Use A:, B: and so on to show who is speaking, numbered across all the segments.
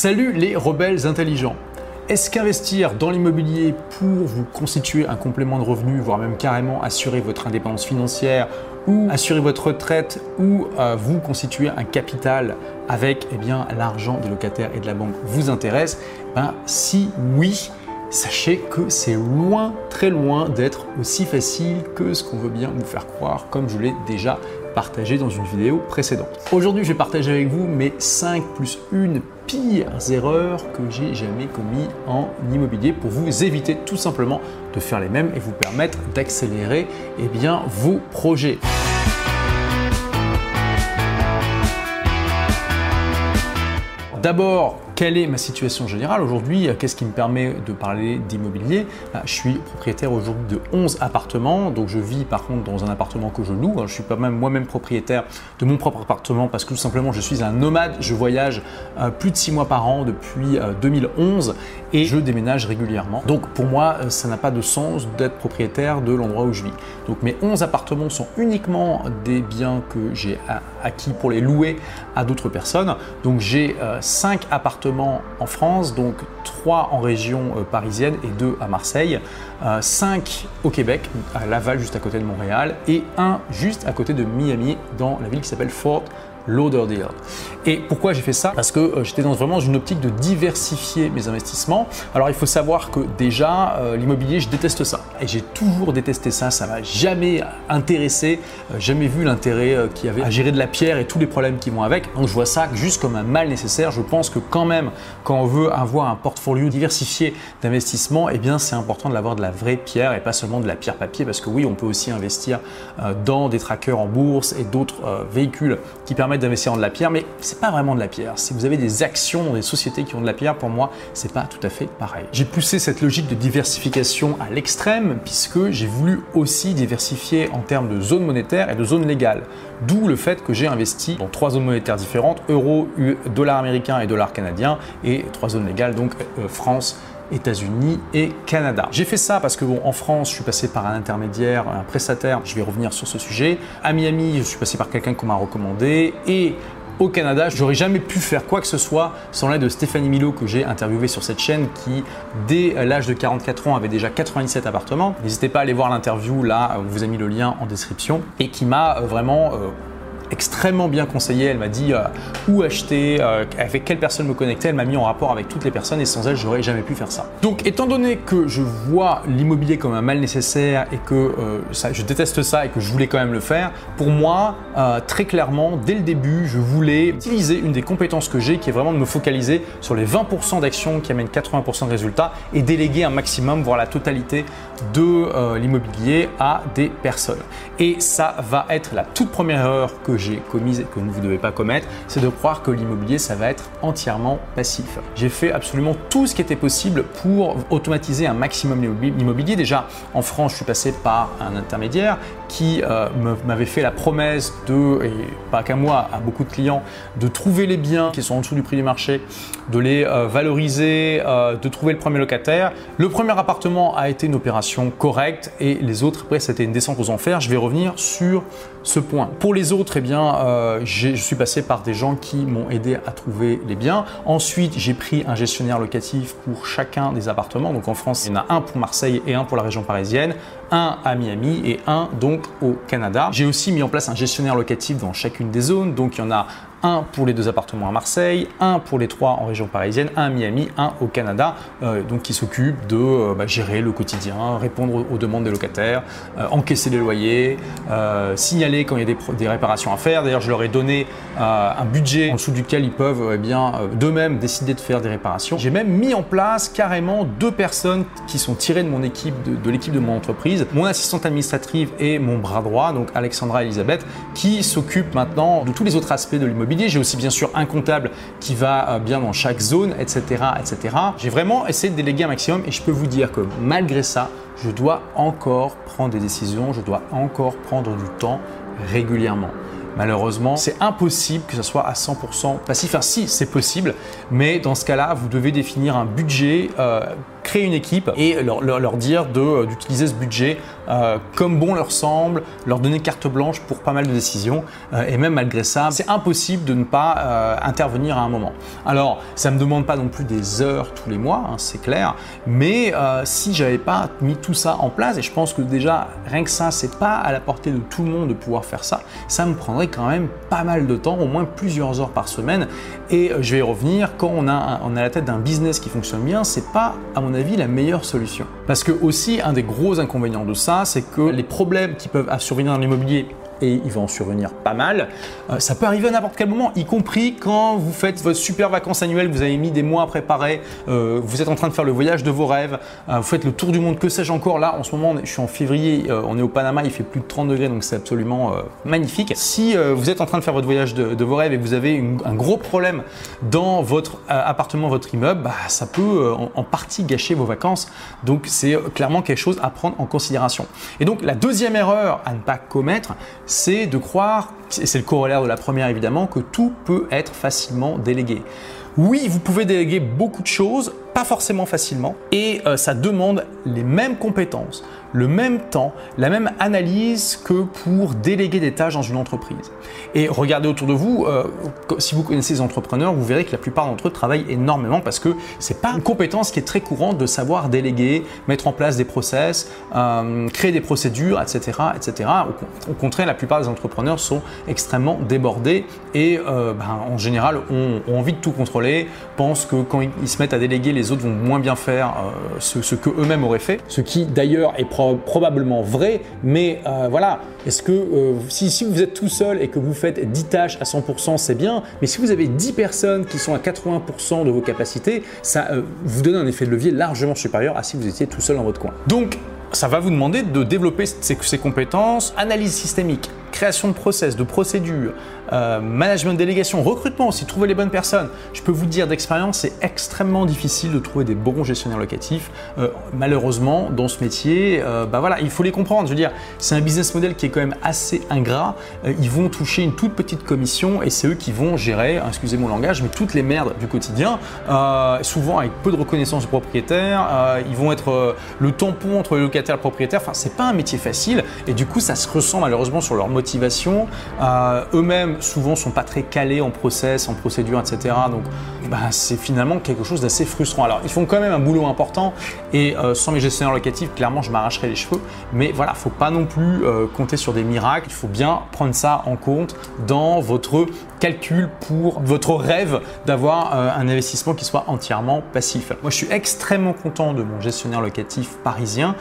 A: Salut les rebelles intelligents est-ce qu'investir dans l'immobilier pour vous constituer un complément de revenu, voire même carrément assurer votre indépendance financière ou assurer votre retraite ou euh, vous constituer un capital avec eh bien, l'argent des locataires et de la banque vous intéresse? Ben, Si oui, sachez que c'est loin, très loin d'être aussi facile que ce qu'on veut bien nous faire croire, comme je l'ai déjà partagé dans une vidéo précédente. Aujourd'hui, je vais partager avec vous mes 5 plus 1 pires erreurs que j'ai jamais commis en immobilier pour vous éviter tout simplement de faire les mêmes et vous permettre d'accélérer eh bien, vos projets. D'abord, quelle est ma situation générale aujourd'hui Qu'est-ce qui me permet de parler d'immobilier bah, Je suis propriétaire aujourd'hui de 11 appartements, donc je vis par contre dans un appartement que je loue. Je suis pas même moi-même propriétaire de mon propre appartement parce que tout simplement je suis un nomade. Je voyage euh, plus de 6 mois par an depuis 2011 euh, et je déménage régulièrement. Donc pour moi, euh, ça n'a pas de sens d'être propriétaire de l'endroit où je vis. Donc mes 11 appartements sont uniquement des biens que j'ai acquis pour les louer à d'autres personnes. Donc j'ai 5 appartements en France, donc 3 en région euh, parisienne et 2 à Marseille, 5 euh, au Québec, à Laval juste à côté de Montréal, et 1 juste à côté de Miami dans la ville qui s'appelle Fort Lauderdale. Et pourquoi j'ai fait ça? Parce que euh, j'étais dans vraiment une optique de diversifier mes investissements. Alors il faut savoir que déjà, euh, l'immobilier, je déteste ça. Et j'ai toujours détesté ça, ça m'a jamais intéressé, euh, jamais vu l'intérêt qu'il y avait à gérer de la pierre et tous les problèmes qui vont avec. Donc je vois ça juste comme un mal nécessaire. Je pense que quand même, quand on veut avoir un portfolio diversifié d'investissement, eh bien c'est important de l'avoir de la vraie pierre et pas seulement de la pierre papier. Parce que oui, on peut aussi investir dans des trackers en bourse et d'autres véhicules qui permettent d'investir en de la pierre, mais c'est pas vraiment de la pierre. Si vous avez des actions dans des sociétés qui ont de la pierre, pour moi, c'est pas tout à fait pareil. J'ai poussé cette logique de diversification à l'extrême puisque j'ai voulu aussi diversifier en termes de zones monétaires et de zones légales. D'où le fait que j'ai investi dans trois zones monétaires différentes euro, dollar américain et dollar canadien, et trois zones légales donc euh, France, États-Unis et Canada. J'ai fait ça parce que bon, en France, je suis passé par un intermédiaire, un prestataire, je vais revenir sur ce sujet. À Miami, je suis passé par quelqu'un qu'on m'a recommandé et au Canada, j'aurais jamais pu faire quoi que ce soit sans l'aide de Stéphanie Milo que j'ai interviewé sur cette chaîne qui, dès l'âge de 44 ans, avait déjà 97 appartements. N'hésitez pas à aller voir l'interview là, on vous a mis le lien en description et qui m'a vraiment euh, extrêmement bien conseillée. Elle m'a dit euh, où acheter, euh, avec quelle personne me connecter. Elle m'a mis en rapport avec toutes les personnes et sans elle, j'aurais jamais pu faire ça. Donc, étant donné que je vois l'immobilier comme un mal nécessaire et que euh, je déteste ça et que je voulais quand même le faire, pour moi, très clairement, dès le début, je voulais utiliser une des compétences que j'ai qui est vraiment de me focaliser sur les 20% d'actions qui amènent 80% de résultats et déléguer un maximum, voire la totalité de l'immobilier à des personnes. Et ça va être la toute première erreur que j'ai commise et que vous ne devez pas commettre, c'est de croire que l'immobilier, ça va être entièrement passif. J'ai fait absolument tout ce qui était possible pour automatiser un maximum l'immobilier. Déjà, en France, je suis passé par un intermédiaire qui euh, m'avait fait la promesse de, et pas qu'à moi, à beaucoup de clients, de trouver les biens qui sont en dessous du prix du marché, de les euh, valoriser, euh, de trouver le premier locataire. Le premier appartement a été une opération correcte et les autres, après, c'était une descente aux enfers. Je vais revenir sur ce point. Pour les autres, eh bien, je suis passé par des gens qui m'ont aidé à trouver les biens. Ensuite, j'ai pris un gestionnaire locatif pour chacun des appartements. Donc en France, il y en a un pour Marseille et un pour la région parisienne, un à Miami et un donc au Canada. J'ai aussi mis en place un gestionnaire locatif dans chacune des zones. Donc il y en a un pour les deux appartements à Marseille, un pour les trois en région parisienne, un à Miami, un au Canada, euh, donc qui s'occupe de euh, bah, gérer le quotidien, répondre aux, demandes des locataires, euh, encaisser les loyers, signaler quand il y a des, réparations à faire. D'ailleurs, je leur ai donné un budget en dessous duquel ils peuvent eh bien d'eux-mêmes décider de faire des réparations. J'ai même mis en place carrément deux personnes qui sont tirées de mon équipe, de, l'équipe de mon entreprise, mon assistante administrative et mon bras droit, donc Alexandra Elisabeth, qui s'occupe maintenant de tous les autres aspects de l'immobilier j'ai aussi bien sûr un comptable qui va euh, bien dans chaque zone, etc. etc. J'ai vraiment essayé de déléguer un maximum et je peux vous dire que malgré ça, je dois encore prendre des décisions, je dois encore prendre du temps régulièrement. Malheureusement, c'est impossible que ce soit à 100% passif. Enfin, si, c'est possible, mais dans ce cas-là, vous devez définir un budget euh, créer une équipe et leur, leur, dire d'utiliser ce budget comme bon leur semble, leur donner carte blanche pour pas mal de décisions. et même malgré ça, c'est impossible de ne pas intervenir à un moment. Alors, ça ne me demande pas non plus des heures tous les mois, hein, c'est clair, mais si j'avais pas mis tout ça en place, et je pense que déjà rien que ça, c'est pas à la portée de tout le monde de pouvoir faire ça, ça me prendrait quand même pas mal de temps, au moins plusieurs heures par semaine. Et je vais y revenir, quand on a, on a la tête d'un business qui fonctionne bien, c'est pas, à mon avis, la meilleure solution. Parce que aussi, un des gros inconvénients de ça, c'est que les problèmes qui peuvent survenir dans l'immobilier et il va en survenir pas mal. Euh, ça peut arriver à n'importe quel moment, y compris quand vous faites votre super vacances annuelles, vous avez mis des mois à préparer, euh, vous êtes en train de faire le voyage de vos rêves, euh, vous faites le tour du monde, que sais-je encore. Là, en ce moment, je suis en février, on est au Panama, il fait plus de 30 degrés, donc c'est absolument magnifique. Si vous êtes en train de faire votre voyage de, vos rêves et vous avez un gros problème dans votre appartement, votre immeuble, bah, ça peut en, partie gâcher vos vacances. Donc c'est clairement quelque chose à prendre en considération. Et donc la deuxième erreur à ne pas commettre, c'est de croire, et c'est le corollaire de la première évidemment, que tout peut être facilement délégué. Oui, vous pouvez déléguer beaucoup de choses, forcément facilement, et euh, ça demande les mêmes compétences, le même temps, la même analyse que pour déléguer des tâches dans une entreprise. Et regardez autour de vous, euh, si vous connaissez les entrepreneurs, vous verrez que la plupart d'entre eux travaillent énormément parce que c'est pas une compétence qui est très courante de savoir déléguer, mettre en place des process, euh, créer des procédures, etc., etc. Au, contraire, la plupart des entrepreneurs sont extrêmement débordés et ben, en général ont, envie de tout contrôler, pensent que quand ils se mettent à déléguer, les autres vont moins bien faire ce, ce que eux-mêmes auraient fait, ce qui d'ailleurs est probablement vrai, mais euh, voilà, est-ce que euh, si, vous êtes tout seul et que vous faites 10 tâches à 100%, c'est bien, mais si vous avez 10 personnes qui sont à 80% de vos capacités, ça euh, vous donne un effet de levier largement supérieur à si vous étiez tout seul dans votre coin. Donc, ça va vous demander de développer ces compétences, analyse systémique, création de process, de procédures, euh, management de délégation, recrutement aussi, trouver les bonnes personnes. Je peux vous dire d'expérience, c'est extrêmement difficile de trouver des bons gestionnaires locatifs. Euh, malheureusement, dans ce métier, euh, bah voilà, il faut les comprendre. Je veux dire, c'est un business model qui est quand même assez ingrat. ils vont toucher une toute petite commission et c'est eux qui vont gérer, excusez mon langage, mais toutes les merdes du quotidien, souvent avec peu de reconnaissance du propriétaire. ils vont être le tampon entre le locataire et le propriétaire. Enfin, c'est pas un métier facile et du coup, ça se ressent malheureusement sur leur motivation. Eux-mêmes souvent sont pas très calés en process, en procédure, etc. Donc bah, c'est finalement quelque chose d'assez frustrant. Alors ils font quand même un boulot important et euh, sans mes gestionnaires locatifs, clairement je m'arracherais les cheveux. Mais voilà, faut pas non plus euh, compter sur des miracles. Il faut bien prendre ça en compte dans votre calcul pour votre rêve d'avoir euh, un investissement qui soit entièrement passif. Moi je suis extrêmement content de mon gestionnaire locatif parisien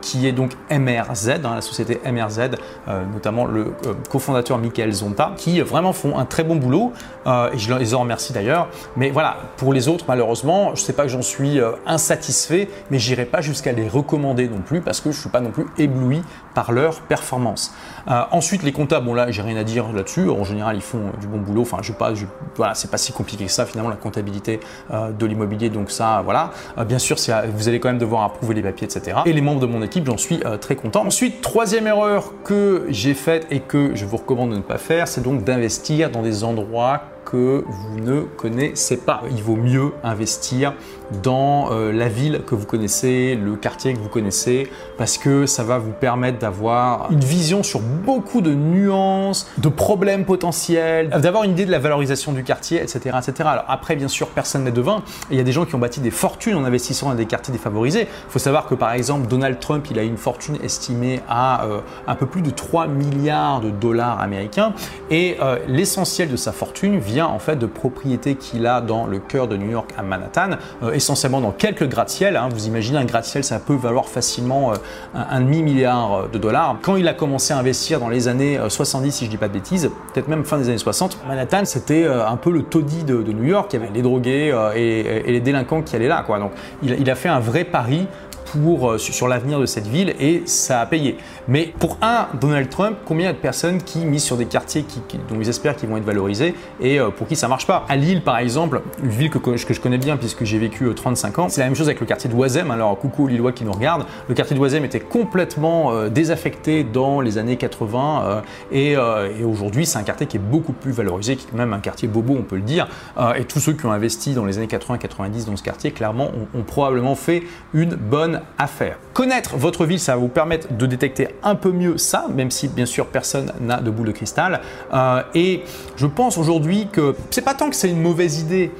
A: qui est donc MRZ, hein, la société MRZ, notamment le cofondateur Michael Zonta qui vraiment font un très bon boulot euh, et je les en remercie d'ailleurs. Mais voilà, pour les autres, malheureusement, je ne sais pas que j'en suis euh, insatisfait, mais j'irai pas jusqu'à les recommander non plus parce que je ne suis pas non plus ébloui par leur performance. Euh, ensuite, les comptables, bon là, j'ai rien à dire là-dessus. En général, ils font du bon boulot. Enfin, je pas, voilà, c'est pas si compliqué que ça finalement la comptabilité de l'immobilier. Donc ça, voilà. bien sûr, vous allez quand même devoir approuver les papiers, etc. Et les membres de mon équipe, j'en suis très content. Ensuite, troisième erreur que j'ai faite et que je vous recommande de ne pas faire, c'est donc d'investir dans des endroits que vous ne connaissez pas. Il vaut mieux investir dans euh, la ville que vous connaissez, le quartier que vous connaissez, parce que ça va vous permettre d'avoir une vision sur beaucoup de nuances, de problèmes potentiels, d'avoir une idée de la valorisation du quartier, etc. etc. Alors après, bien sûr, personne n'est devin. Il y a des gens qui ont bâti des fortunes en investissant dans des quartiers défavorisés. Il faut savoir que par exemple, Donald Trump, il a une fortune estimée à euh, un peu plus de 3 milliards de dollars américains, et euh, l'essentiel de sa fortune vient en fait de propriétés qu'il a dans le cœur de New York à Manhattan essentiellement dans quelques gratte-ciel. Hein. Vous imaginez un gratte-ciel, ça peut valoir facilement euh, un, demi-milliard euh, de dollars. Quand il a commencé à investir dans les années 70, euh, si je dis pas de bêtises, peut-être même fin des années 60, Manhattan, c'était un peu le taudis de, New York. Il y avait les drogués et, les délinquants qui allaient là. Quoi. Donc il a fait un vrai pari pour, sur l'avenir de cette ville et ça a payé. Mais pour un Donald Trump, combien de personnes qui misent sur des quartiers dont ils espèrent qu'ils vont être valorisés et pour qui ça marche pas? À Lille, par exemple, une ville que, je connais bien puisque j'ai vécu 35 ans, c'est la même chose avec le quartier de. Alors, coucou aux Lillois qui nous regardent. Le quartier de était complètement désaffecté dans les années 80 et, aujourd'hui, c'est un quartier qui est beaucoup plus valorisé, qui est même un quartier bobo, on peut le dire. et tous ceux qui ont investi dans les années 80-90 dans ce quartier, clairement, ont, probablement fait une bonne affaire. Connaître votre ville, ça va vous permettre de détecter un peu mieux ça, même si bien sûr personne n'a de boule de cristal. Euh, et je pense aujourd'hui que c'est pas tant que c'est une mauvaise idée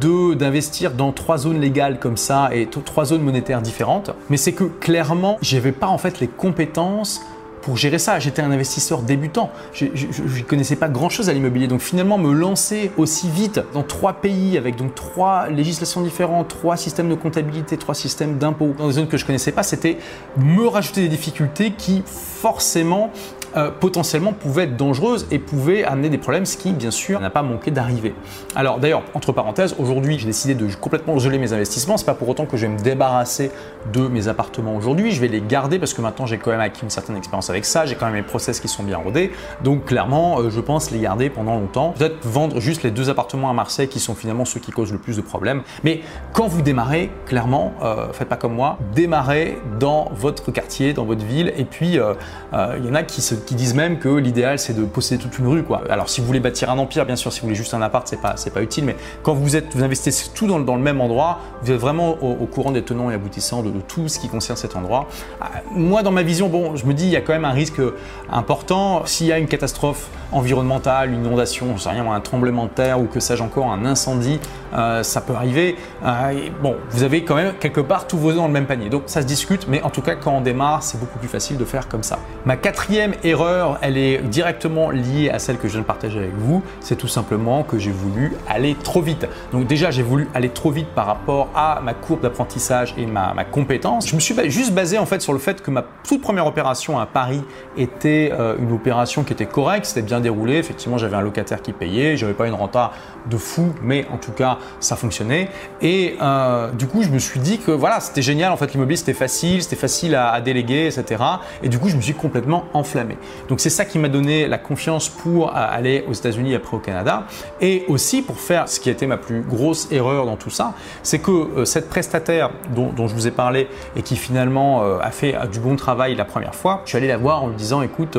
A: d'investir dans trois zones légales comme ça et trois zones monétaires différentes, mais c'est que clairement, j'avais pas en fait les compétences pour gérer ça. J'étais un investisseur débutant. Je ne connaissais pas grand-chose à l'immobilier. Donc finalement, me lancer aussi vite dans trois pays avec donc trois législations différentes, trois systèmes de comptabilité, trois systèmes d'impôts dans des zones que je connaissais pas, c'était me rajouter des difficultés qui forcément euh, potentiellement pouvaient être dangereuses et pouvaient amener des problèmes, ce qui bien sûr n'a pas manqué d'arriver. Alors d'ailleurs, entre parenthèses, aujourd'hui j'ai décidé de complètement geler mes investissements. C'est pas pour autant que je vais me débarrasser de mes appartements aujourd'hui. Je vais les garder parce que maintenant j'ai quand même acquis une certaine expérience avec ça. J'ai quand même mes process qui sont bien rodés. Donc clairement, euh, je pense les garder pendant longtemps. Peut-être vendre juste les deux appartements à Marseille qui sont finalement ceux qui causent le plus de problèmes. Mais quand vous démarrez, clairement, euh, faites pas comme moi, démarrez dans votre quartier, dans votre ville. Et puis il y en a qui se qui disent même que l'idéal c'est de posséder toute une rue. Quoi. Alors si vous voulez bâtir un empire, bien sûr, si vous voulez juste un appart, c'est pas, c'est pas utile, mais quand vous êtes, vous investissez tout dans, le même endroit, vous êtes vraiment au, courant des tenants et aboutissants de, tout ce qui concerne cet endroit. Ah, moi, dans ma vision, bon, je me dis, il y a quand même un risque important. S'il y a une catastrophe environnementale, une inondation, je sais rien, un tremblement de terre ou que sais-je encore, un incendie, euh, ça peut arriver. Euh, bon, vous avez quand même quelque part tous vos œufs dans le même panier. Donc ça se discute, mais en tout cas, quand on démarre, c'est beaucoup plus facile de faire comme ça. Ma quatrième erreur, elle est directement liée à celle que je viens de partager avec vous. C'est tout simplement que j'ai voulu aller trop vite. Donc déjà, j'ai voulu aller trop vite par rapport à ma courbe d'apprentissage et ma, compétence. Je me suis juste basé en fait sur le fait que ma toute première opération à Paris était euh, une opération qui était correcte, c'était bien déroulé. Effectivement, j'avais un locataire qui payait, j'avais pas une renta de fou, mais en tout cas, ça fonctionnait. Et euh, du coup, je me suis dit que voilà, c'était génial. En fait, l'immobilier c'était facile, c'était facile à, déléguer, etc. Et du coup, je me suis complètement enflammé. Donc c'est ça qui m'a donné la confiance pour euh, aller aux États-Unis après au Canada, et aussi pour faire ce qui a été ma plus grosse erreur dans tout ça, c'est que euh, cette prestataire dont, dont, je vous ai parlé et qui finalement a fait du bon travail la première fois, je suis allé la voir en lui disant, écoute,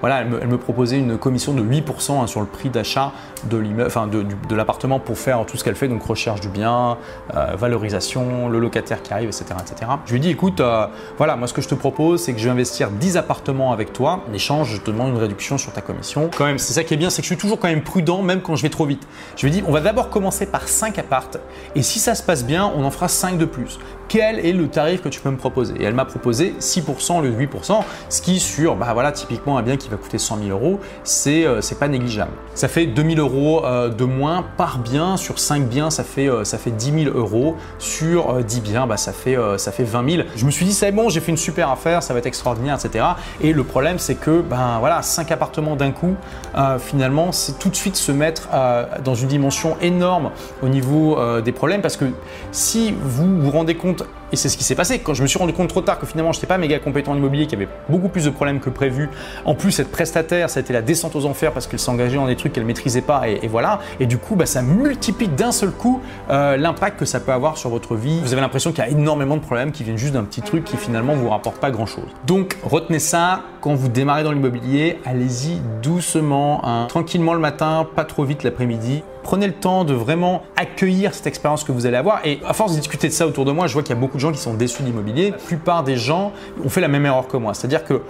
A: voilà, elle me, proposait une commission de 8% hein, sur le prix d'achat de enfin de, de l'appartement pour faire tout ce qu'elle fait, donc recherche du bien, euh, valorisation, le locataire qui arrive, etc. etc. Je lui dit, écoute, euh, voilà, moi ce que je te propose, c'est que je vais investir 10 appartements avec toi. En échange, je te demande une réduction sur ta commission. Quand même, c'est ça qui est bien, c'est que je suis toujours quand même prudent, même quand je vais trop vite. Je lui dit, on va d'abord commencer par 5 appartes, et si ça se passe bien, on en fera 5 de plus. Quel est le tarif que tu peux me proposer? Et elle m'a proposé 6% le 8%, ce qui sur, bah voilà, typiquement un bien qui va coûter 100 000 euros, c'est euh, pas négligeable. Ça fait 2000 euros euh, de moins par bien. Sur 5 biens, ça fait, euh, ça fait 10 000 euros. Sur 10 euh, biens, bah, ça, fait, ça fait 20 000. Je me suis dit, c'est bon, j'ai fait une super affaire, ça va être extraordinaire, etc. Et le problème, c'est que ben, voilà, 5 appartements d'un coup, finalement, c'est tout de suite se mettre dans une dimension énorme au niveau des problèmes. Parce que si vous vous rendez compte et c'est ce qui s'est passé. Quand je me suis rendu compte trop tard que finalement je n'étais pas méga compétent en immobilier, qu'il y avait beaucoup plus de problèmes que prévu. En plus, cette prestataire, ça a été la descente aux enfers parce qu'elle s'engageait dans des trucs qu'elle maîtrisait pas et, voilà. Et du coup, bah, ça multiplie d'un seul coup euh, l'impact que ça peut avoir sur votre vie. Vous avez l'impression qu'il y a énormément de problèmes qui viennent juste d'un petit truc qui finalement vous rapporte pas grand chose. Donc retenez ça quand vous démarrez dans l'immobilier, allez-y doucement, hein. tranquillement le matin, pas trop vite l'après-midi. Prenez le temps de vraiment accueillir cette expérience que vous allez avoir. Et à force de discuter de ça autour de moi, je vois qu'il y a beaucoup de gens qui sont déçus de l'immobilier. La plupart des gens ont fait la même erreur que moi. C'est-à-dire que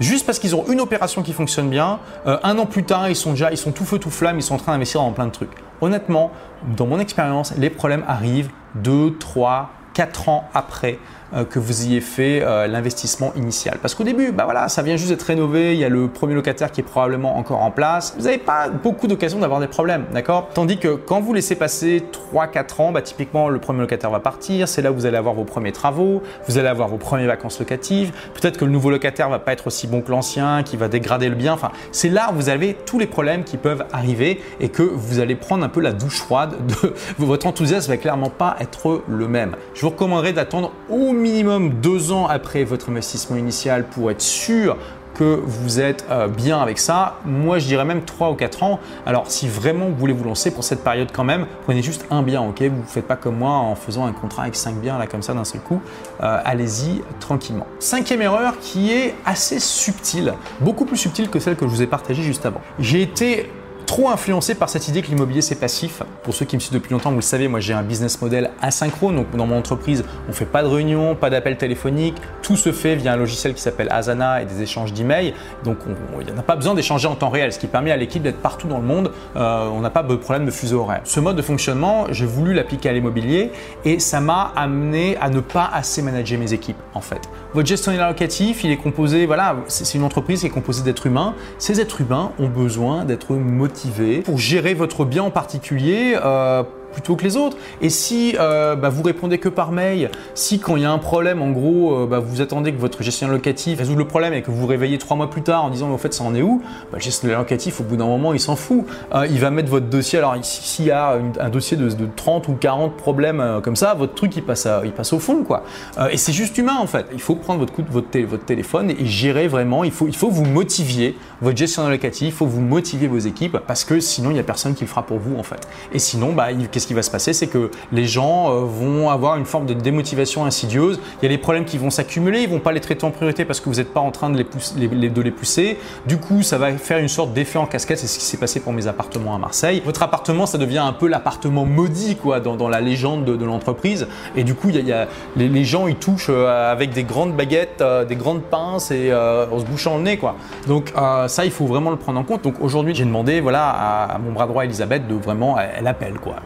A: juste parce qu'ils ont une opération qui fonctionne bien, euh, un an plus tard, ils sont déjà, ils sont tout feu tout flamme, ils sont en train d'investir dans plein de trucs. Honnêtement, dans mon expérience, les problèmes arrivent 2, 3, 4 ans après que vous ayez fait euh, l'investissement initial. Parce qu'au début, bah voilà, ça vient juste d'être rénové, il y a le premier locataire qui est probablement encore en place. Vous n'avez pas beaucoup d'occasions d'avoir des problèmes, d'accord? Tandis que quand vous laissez passer 3-4 ans, bah, typiquement le premier locataire va partir, c'est là où vous allez avoir vos premiers travaux, vous allez avoir vos premières vacances locatives, peut-être que le nouveau locataire va pas être aussi bon que l'ancien, qui va dégrader le bien, enfin c'est là où vous avez tous les problèmes qui peuvent arriver et que vous allez prendre un peu la douche froide de votre enthousiasme va clairement pas être le même. Je vous recommanderais d'attendre au minimum deux ans après votre investissement initial pour être sûr que vous êtes euh, bien avec ça. Moi, je dirais même 3 ou 4 ans. Alors, si vraiment vous voulez vous lancer pour cette période quand même, prenez juste un bien, ok? Vous ne faites pas comme moi en faisant un contrat avec 5 biens là comme ça d'un seul coup. Euh, allez-y tranquillement. Cinquième erreur qui est assez subtile, beaucoup plus subtile que celle que je vous ai partagée juste avant. J'ai été trop influencé par cette idée que l'immobilier c'est passif. Pour ceux qui me suivent depuis longtemps, vous le savez, moi j'ai un business model asynchrone. Donc dans mon entreprise, on fait pas de réunion, pas d'appel téléphonique. Tout se fait via un logiciel qui s'appelle Asana et des échanges d'emails. Donc il n'y a pas besoin d'échanger en temps réel, ce qui permet à l'équipe d'être partout dans le monde. Euh, on n'a pas de problème de fuseau horaire. Ce mode de fonctionnement, j'ai voulu l'appliquer à l'immobilier et ça m'a amené à ne pas assez manager mes équipes en fait. Votre gestionnaire locatif, il est composé, voilà, c'est une entreprise qui est composée d'êtres humains. Ces êtres humains ont besoin d'être motivés pour gérer votre bien en particulier euh, plutôt que les autres. Et si euh, bah, vous répondez que par mail, si quand il y a un problème, en gros, euh, bah, vous attendez que votre gestionnaire locatif résolve le problème et que vous vous réveillez trois mois plus tard en disant mais au fait ça en est où? Bah, Le gestionnaire locatif, au bout d'un moment, il s'en fout. Euh, il va mettre votre dossier. Alors s'il y a un dossier de, 30 ou 40 problèmes comme ça, votre truc il passe, il passe au fond quoi. et c'est juste humain en fait. Il faut prendre votre, coup de, votre, téléphone et gérer vraiment. Il faut, il faut vous motiviez votre gestionnaire locatif, il faut vous motiver vos équipes parce que sinon il n'y a personne qui le fera pour vous en fait. Et sinon, bah, qu'est-ce ce qui va se passer, c'est que les gens euh, vont avoir une forme de démotivation insidieuse. Il y a des problèmes qui vont s'accumuler, ils vont pas les traiter en priorité parce que vous n'êtes pas en train de les, pousser, de les pousser. Du coup, ça va faire une sorte d'effet en cascade. C'est ce qui s'est passé pour mes appartements à Marseille. Votre appartement, ça devient un peu l'appartement maudit quoi dans, la légende de, l'entreprise. Et du coup, il y a, les, gens ils touchent euh, avec des grandes baguettes, euh, des grandes pinces et en se bouchant le nez quoi. Donc ça, il faut vraiment le prendre en compte. Donc aujourd'hui, j'ai demandé voilà à, mon bras droit Elisabeth de vraiment, elle appelle quoi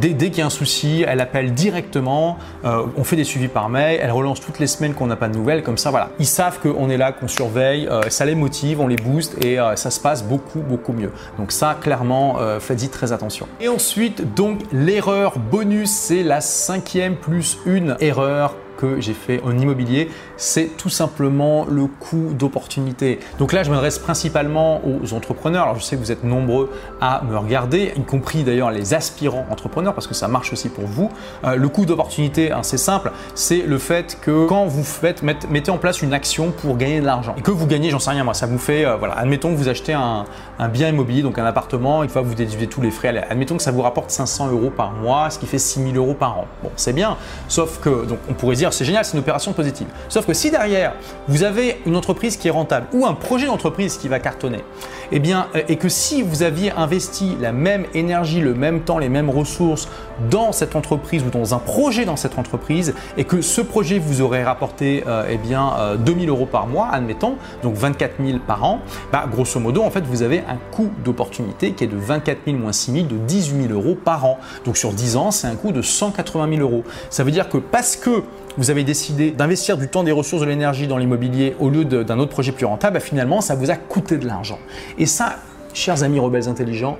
A: dès, qu'il y a un souci, elle appelle directement, euh, on fait des suivis par mail, elle relance toutes les semaines qu'on n'a pas de nouvelles, comme ça voilà. Ils savent qu'on est là, qu'on surveille, euh, ça les motive, on les booste et euh, ça se passe beaucoup beaucoup mieux. Donc ça clairement, faites-y très attention. Et ensuite donc l'erreur bonus, c'est la cinquième plus une erreur que j'ai fait en immobilier, c'est tout simplement le coût d'opportunité. Donc là, je m'adresse principalement aux entrepreneurs. Alors je sais que vous êtes nombreux à me regarder, y compris d'ailleurs les aspirants entrepreneurs, parce que ça marche aussi pour vous. Euh, le coût d'opportunité, hein, c'est simple, c'est le fait que quand vous faites, mettez en place une action pour gagner de l'argent et que vous gagnez, j'en sais rien moi, ça vous fait, euh, voilà, admettons que vous achetez un, bien immobilier, donc un appartement, fois que vous déduisez tous les frais, admettons que ça vous rapporte 500 euros par mois, ce qui fait 6000 euros par an. Bon, c'est bien, sauf que, donc on pourrait dire c'est génial, c'est une opération positive. Sauf que si derrière, vous avez une entreprise qui est rentable ou un projet d'entreprise qui va cartonner, eh bien, euh, et que si vous aviez investi la même énergie, le même temps, les mêmes ressources dans cette entreprise ou dans un projet dans cette entreprise, et que ce projet vous aurait rapporté euh, eh bien, 2000 euh, euros par mois, admettons, donc 24 000 par an, bah, grosso modo, en fait, vous avez un coût d'opportunité qui est de 24 000 moins 6 000 de 18 000 euros par an. Donc sur 10 ans, c'est un coût de 180 000 euros. Ça veut dire que parce que vous avez décidé d'investir du temps, des ressources, de l'énergie dans l'immobilier au lieu d'un autre projet plus rentable, bah, finalement, ça vous a coûté de l'argent. Et ça, chers amis rebelles intelligents,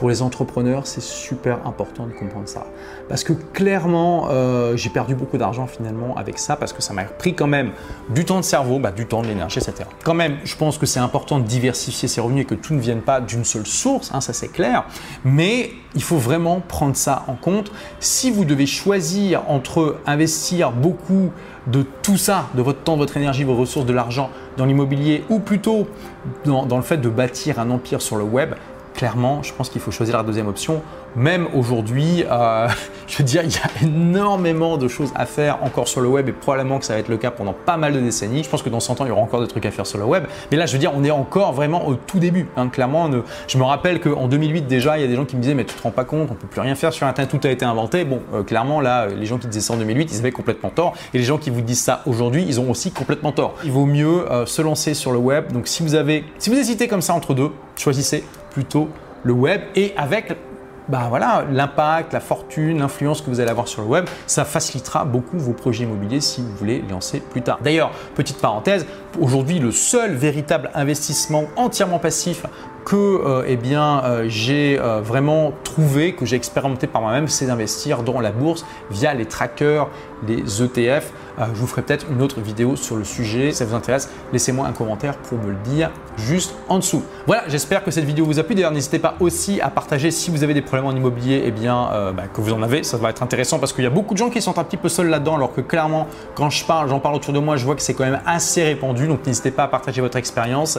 A: pour les entrepreneurs, c'est super important de comprendre ça. Parce que clairement, euh, j'ai perdu beaucoup d'argent finalement avec ça, parce que ça m'a pris quand même du temps de cerveau, bah, du temps, de l'énergie, etc. Quand même, je pense que c'est important de diversifier ses revenus et que tout ne vienne pas d'une seule source, hein, ça c'est clair. Mais il faut vraiment prendre ça en compte. Si vous devez choisir entre investir beaucoup de tout ça, de votre temps, votre énergie, vos ressources, de l'argent dans l'immobilier, ou plutôt dans, dans le fait de bâtir un empire sur le web, clairement, je pense qu'il faut choisir la deuxième option. Même aujourd'hui, euh, je veux dire, il y a énormément de choses à faire encore sur le web et probablement que ça va être le cas pendant pas mal de décennies. Je pense que dans 100 ans, il y aura encore des trucs à faire sur le web. Mais là, je veux dire, on est encore vraiment au tout début. Hein. Clairement, je me rappelle qu'en 2008 déjà, il y a des gens qui me disaient mais tu te rends pas compte, on peut plus rien faire sur Internet, tout a été inventé. Bon, euh, clairement, là, les gens qui disaient ça en 2008, ils avaient complètement tort. Et les gens qui vous disent ça aujourd'hui, ils ont aussi complètement tort. Il vaut mieux euh, se lancer sur le web. Donc si vous avez, si vous hésitez comme ça entre deux, choisissez plutôt le web et avec bah voilà, l'impact, la fortune, l'influence que vous allez avoir sur le web, ça facilitera beaucoup vos projets immobiliers si vous voulez lancer plus tard. D'ailleurs, petite parenthèse, aujourd'hui le seul véritable investissement entièrement passif que euh, eh bien, euh, j'ai euh, vraiment trouvé, que j'ai expérimenté par moi-même, c'est d'investir dans la bourse via les trackers, les ETF. je vous ferai peut-être une autre vidéo sur le sujet. Si ça vous intéresse, laissez-moi un commentaire pour me le dire juste en dessous. Voilà, j'espère que cette vidéo vous a plu. D'ailleurs, n'hésitez pas aussi à partager si vous avez des problèmes en immobilier, eh bien, bah, que vous en avez. Ça va être intéressant parce qu'il y a beaucoup de gens qui sont un petit peu seuls là-dedans, alors que clairement, quand je parle, j'en parle autour de moi, je vois que c'est quand même assez répandu. Donc, n'hésitez pas à partager votre expérience.